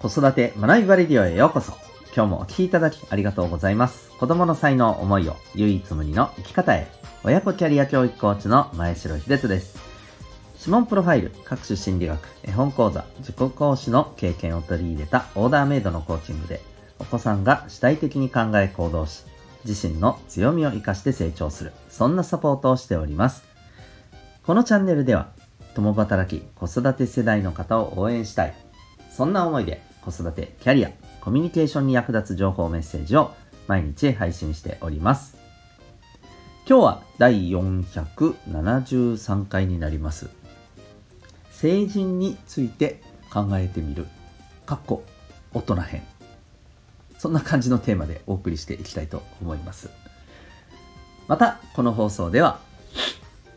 子育て学びバレディオへようこそ。今日もお聴きいただきありがとうございます。子供の才能、思いを唯一無二の生き方へ。親子キャリア教育コーチの前城秀人です。指紋プロファイル、各種心理学、絵本講座、自己講師の経験を取り入れたオーダーメイドのコーチングで、お子さんが主体的に考え行動し、自身の強みを活かして成長する、そんなサポートをしております。このチャンネルでは、共働き、子育て世代の方を応援したい。そんな思いで子育て、キャリア、コミュニケーションに役立つ情報メッセージを毎日配信しております。今日は第473回になります。成人について考えてみる。かっこ大人編。そんな感じのテーマでお送りしていきたいと思います。また、この放送では、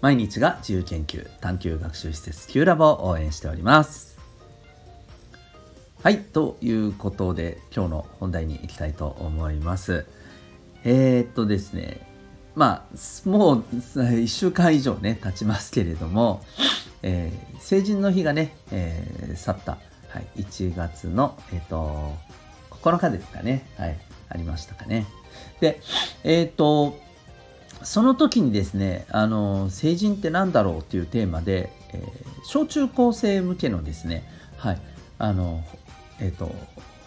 毎日が自由研究探究学習施設 Q ラボを応援しております。はい、ということで今日の本題に行きたいと思います。えー、っとですね、まあ、もう1週間以上ね、経ちますけれども、えー、成人の日がね、えー、去った、はい、1月の、えっ、と、9日ですかね、はい、ありましたかね。で、えっ、と、その時にですね、あの、成人って何だろうっていうテーマで、え、小中高生向けのですね、はい、あの、えっ、と、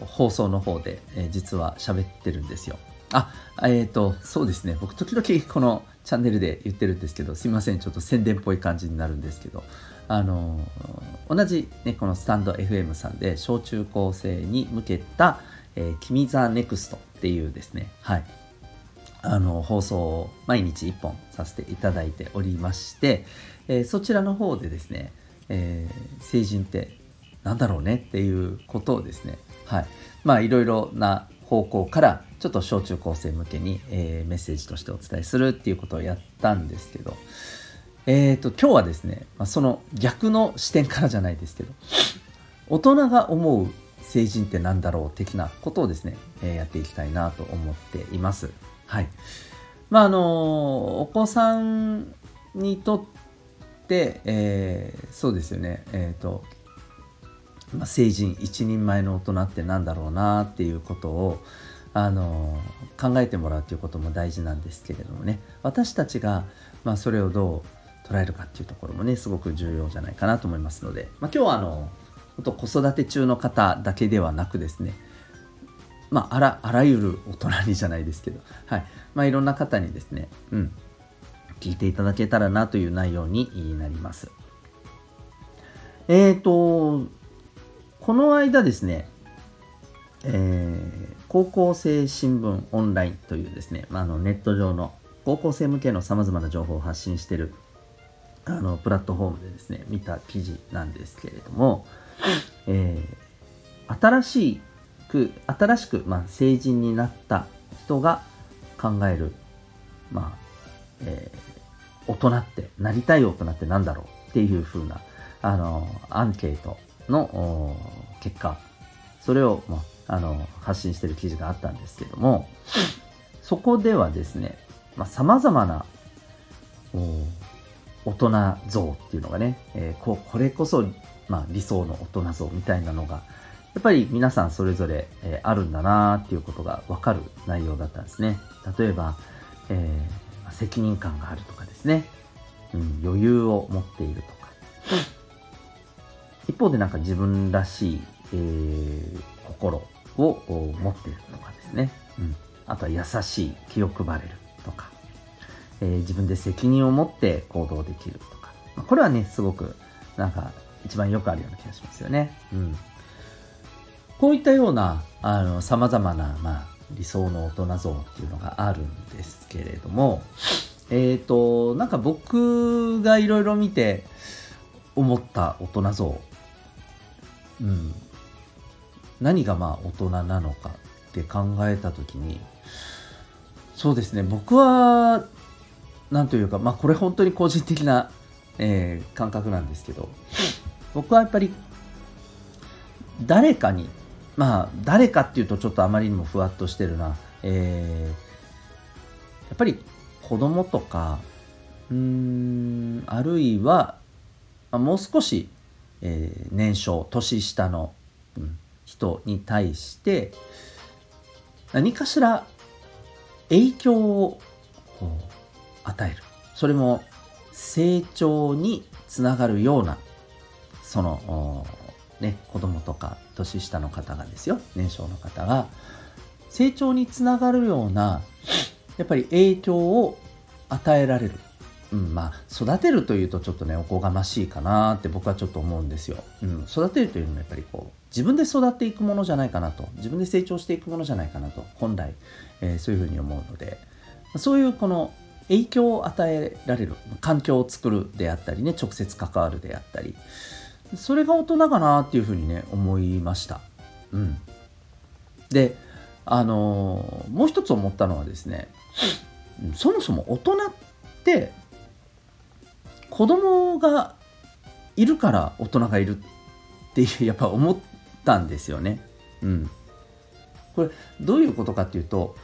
放送の方で、えー、実は喋ってるんですよ。あ、えっ、ー、と、そうですね。僕、時々このチャンネルで言ってるんですけど、すいません。ちょっと宣伝っぽい感じになるんですけど、あの、同じね、このスタンド FM さんで、小中高生に向けた、えー、君ザネクストっていうですね、はい。あの、放送を毎日1本させていただいておりまして、えー、そちらの方でですね、えー、成人ってなんだろうねっていうことをですね、はい。まあ、いろいろな方向からちょっと小中高生向けに、えー、メッセージとしてお伝えするっていうことをやったんですけど、えっ、ー、と、今日はですね、まあ、その逆の視点からじゃないですけど、大人が思う成人って何だろう的なことをですね、えー、やっていきたいなと思っています。はい。まあ、あのお子さんにとって、えー、そうですよね、えっ、ー、と、まあ、成人一人前の大人って何だろうなっていうことをあの考えてもらうということも大事なんですけれどもね。私たちが、まあ、それをどう捉えるかっていうところもねすごく重要じゃないかなと思いますので、まあ、今日はあのと子育て中の方だけではなくですねまあ、あらあらゆる大人にじゃないですけど、はい。まあ、いろんな方にですね、うん、聞いていただけたらなという内容になります。えっ、ー、と、この間ですね、えー、高校生新聞オンラインというですね、まあ、のネット上の高校生向けのさまざまな情報を発信しているあのプラットフォームでですね、見た記事なんですけれども、えー、新しく、新しく、まあ、成人になった人が考える、まあ、えー、大人って、なりたい大人って何だろうっていう風な、あの、アンケートの結果、それを、まあ、あの発信している記事があったんですけども、そこではですね、まあ、様々な大人像っていうのがね、えー、ここれこそ、まあ、理想の大人像みたいなのが、やっぱり皆さんそれぞれ、えー、あるんだなっていうことがわかる内容だったんですね。例えば、えー、責任感があるとかですね、うん、余裕を持っていると、一方でなんか自分らしい、えー、心を持っているとかですね、うん、あとは優しい気を配れるとか、えー、自分で責任を持って行動できるとか、ま、これはねすごくなんか一番よくあるような気がしますよね。うん、こういったようなあの様々な、まあ、理想の大人像っていうのがあるんですけれども、えっ、ー、と、なんか僕がいろいろ見て思った大人像うん、何がまあ大人なのかって考えた時にそうですね。僕は何というかまあこれ本当に個人的な、えー、感覚なんですけど僕はやっぱり誰かにまあ誰かっていうとちょっとあまりにもふわっとしてるな、えー、やっぱり子供とかうんあるいは、あ、もう少しえー、年少年下の、うん人に対して何かしら影響を与える。それも成長につながるようなそのね子供とか年下の方がですよ。年少の方が成長につながるようなやっぱり影響を与えられる。うん、まあ育てるというとちょっとねおこがましいかなって僕はちょっと思うんですよ、うん、育てるというのはやっぱりこう自分で育っていくものじゃないかなと。自分で成長していくものじゃないかなと本来、えー、そういうふうに思うので。そういうこの影響を与えられる環境を作るであったりね直接関わるであったり。それが大人かなっていうふうにね思いました。うん。であのー、もう一つ思ったのはですねそもそも大人って子供がいるから大人がいるっていうやっぱ思ったんですよね。うん。これどういうことかっていうと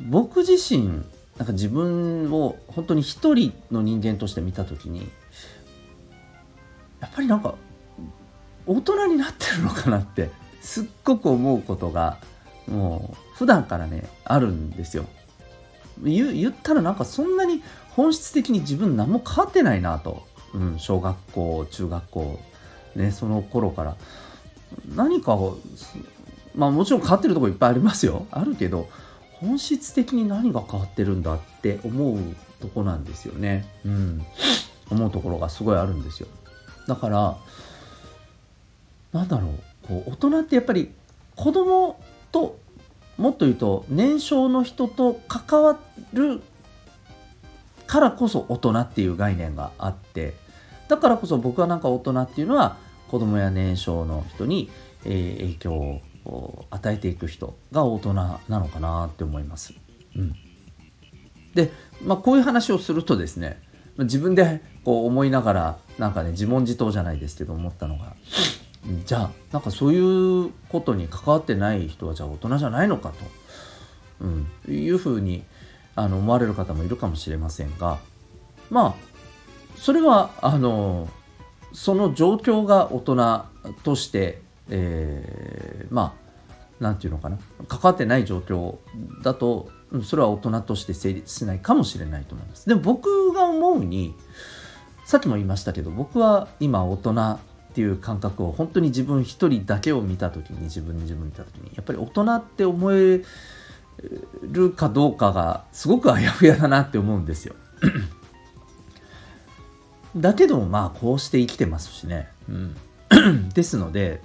僕自身なんか自分を本当に一人の人間として見た時にやっぱりなんか大人になってるのかなってすっごく思うことがもう普段からねあるんですよ。言ったらなんかそんなに本質的に自分何も変わってないなと、うん、小学校中学校ねその頃から。何かをまあもちろん変わってるとこいっぱいありますよ。あるけど本質的に何が変わってるんだって思うとこなんですよね。うん。思うところがすごいあるんですよ。だからなんだろう。こう大人ってやっぱり子供ともっと言うと年少の人と関わるからこそ大人っていう概念があってだからこそ僕はなんか大人っていうのは子供や年少の人に、え、影響を与えていく人が大人なのかなって思います。うん、で、まあ、こういう話をするとですね自分でこう思いながらなんかね自問自答じゃないですけど思ったのがじゃあなんかそういうことに関わってない人はじゃあ大人じゃないのかと、うん、いうふうにあの思われる方もいるかもしれませんが。まあそれはあのその状況が大人として、えー、まあ何て言うのかな。関わってない状況だとそれは大人として成立しないかもしれないと思います。でも僕が思うにさっきも言いましたけど僕は今大人っていう感覚を本当に自分一人だけを見た時に自分自分見た時にやっぱり大人って思えるかどうかがすごくあやふやだなって思うんですよ。だけどまあこうして生きてますしね。うん、ですので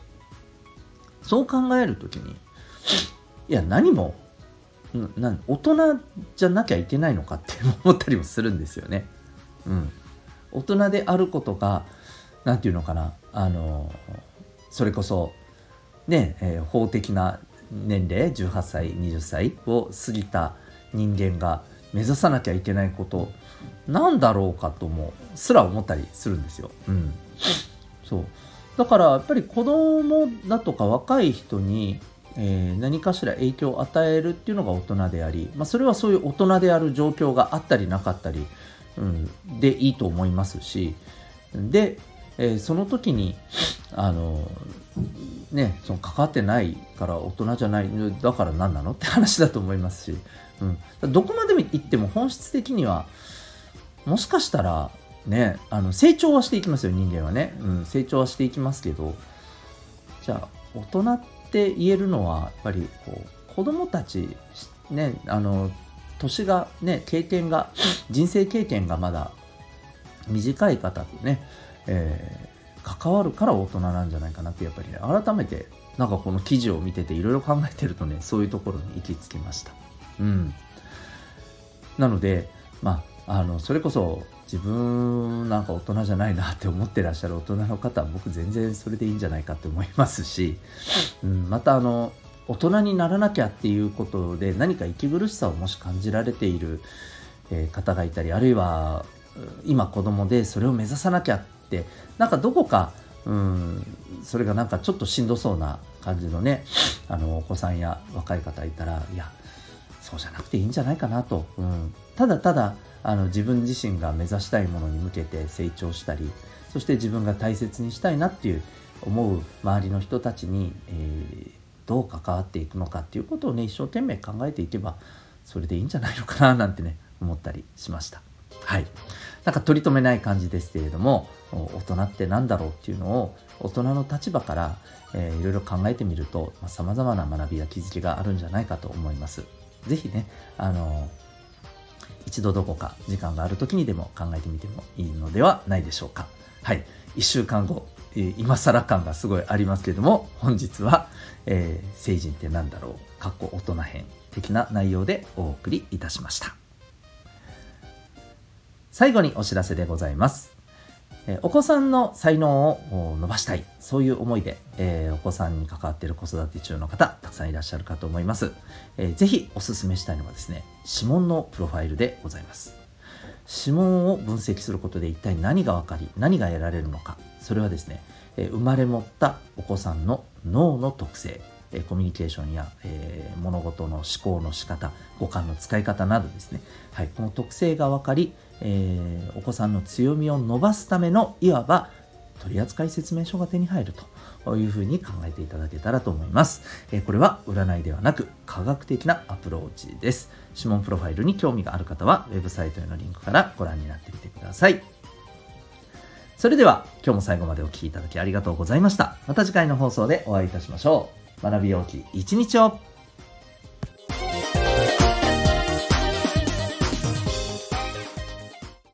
そう考える時にいや何もな大人じゃなきゃいけないのかって思ったりもするんですよね。うん、大人であることが何て言うのかな？あのそれこそね、えー、法的な年齢18歳20歳を過ぎた人間が目指さなきゃいけないことなんだろうかともすら思ったりするんですよ。うん、そう。だからやっぱり子供だとか若い人に、えー、何かしら影響を与えるっていうのが大人であり、まあ、それはそういう大人である状況があったりなかったり、うん、でいいと思いますしで、えー、その時にあのね、その関わってないから大人じゃないだから何なの？って話だと思いますし、うん、どこまでも行っても本質的にはもしかしたらねあの成長はしていきますよ人間はね、うん、成長はしていきますけど。じゃあ大人って言えるのはやっぱりこう子供たちねあの年がね経験が人生経験がまだ短い方とね、え関わるから大人なんじゃないかなってやっぱりね改めてなんかこの記事を見てていろいろ考えてるとねそういうところに行き着きました。うん。なのでまああのそれこそ自分なんか大人じゃないなって思ってらっしゃる大人の方は僕全然それでいいんじゃないかって思いますし、うん、またあの大人にならなきゃっていうことで何か息苦しさをもし感じられている、方がいたりあるいは今子供でそれを目指さなきゃってなんかどこかうんそれがなんかちょっとしんどそうな感じのねあのお子さんや若い方いたらいやそうじゃなくていいんじゃないかなと、うん、ただただあの自分自身が目指したいものに向けて成長したりそして自分が大切にしたいなっていう、思う周りの人たちに、えー、どう関わっていくのかっていうことをね一生懸命考えていけばそれでいいんじゃないのかななんてね思ったりしました。はい。なんか取り留めない感じですけれども、大人って何だろうっていうのを大人の立場から、えー、いろいろ考えてみると、まあ、様々な学びや気づきがあるんじゃないかと思います。是非ね、あの一度どこか時間がある時にでも考えてみてもいいのではないでしょうか。はい。1週間後、えー、今更感がすごいありますけれども、本日は、えー、成人って何だろう、かっこ大人編的な内容でお送りいたしました。最後にお知らせでございます。えお子さんの才能を伸ばしたい、そういう思いで、えー、お子さんに関わっている子育て中の方、たくさんいらっしゃるかと思います。えー、ぜひお勧めしたいのはですね、指紋のプロファイルでございます。指紋を分析することで一体何が分かり、何が得られるのか、それはですね、え生まれ持ったお子さんの脳の特性、えコミュニケーションや、えー、物事の思考の仕方、五感の使い方などですね、はい、この特性が分かり、えー、お子さんの強みを伸ばすためのいわば取扱説明書が手に入るというふうに考えていただけたらと思います。えー、これは占いではなく科学的なアプローチです。指紋プロファイルに興味がある方はウェブサイトへのリンクからご覧になってみてください。それでは今日も最後までお聴きいただきありがとうございました。また次回の放送でお会いいたしましょう。学びようき一日を